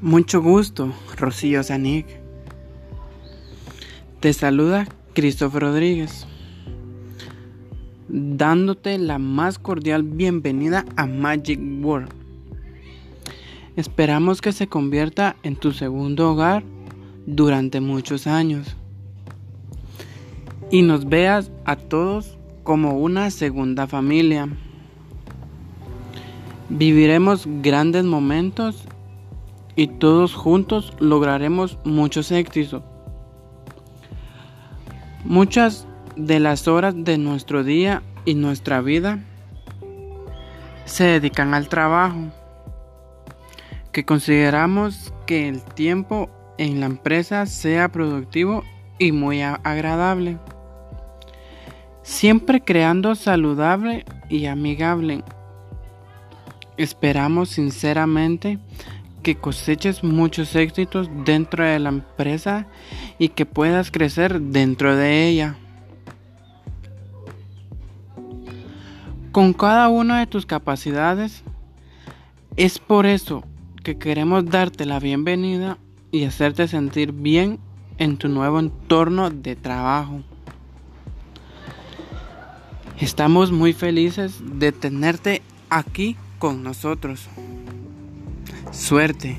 Mucho gusto, Rocío Zanig. Te saluda Christopher Rodríguez, dándote la más cordial bienvenida a Magic World. Esperamos que se convierta en tu segundo hogar durante muchos años y nos veas a todos como una segunda familia. Viviremos grandes momentos y todos juntos lograremos muchos éxitos. Muchas de las horas de nuestro día y nuestra vida se dedican al trabajo, que consideramos que el tiempo en la empresa sea productivo y muy agradable, siempre creando saludable y amigable Esperamos sinceramente que coseches muchos éxitos dentro de la empresa y que puedas crecer dentro de ella. Con cada una de tus capacidades, es por eso que queremos darte la bienvenida y hacerte sentir bien en tu nuevo entorno de trabajo. Estamos muy felices de tenerte aquí con nosotros. Suerte.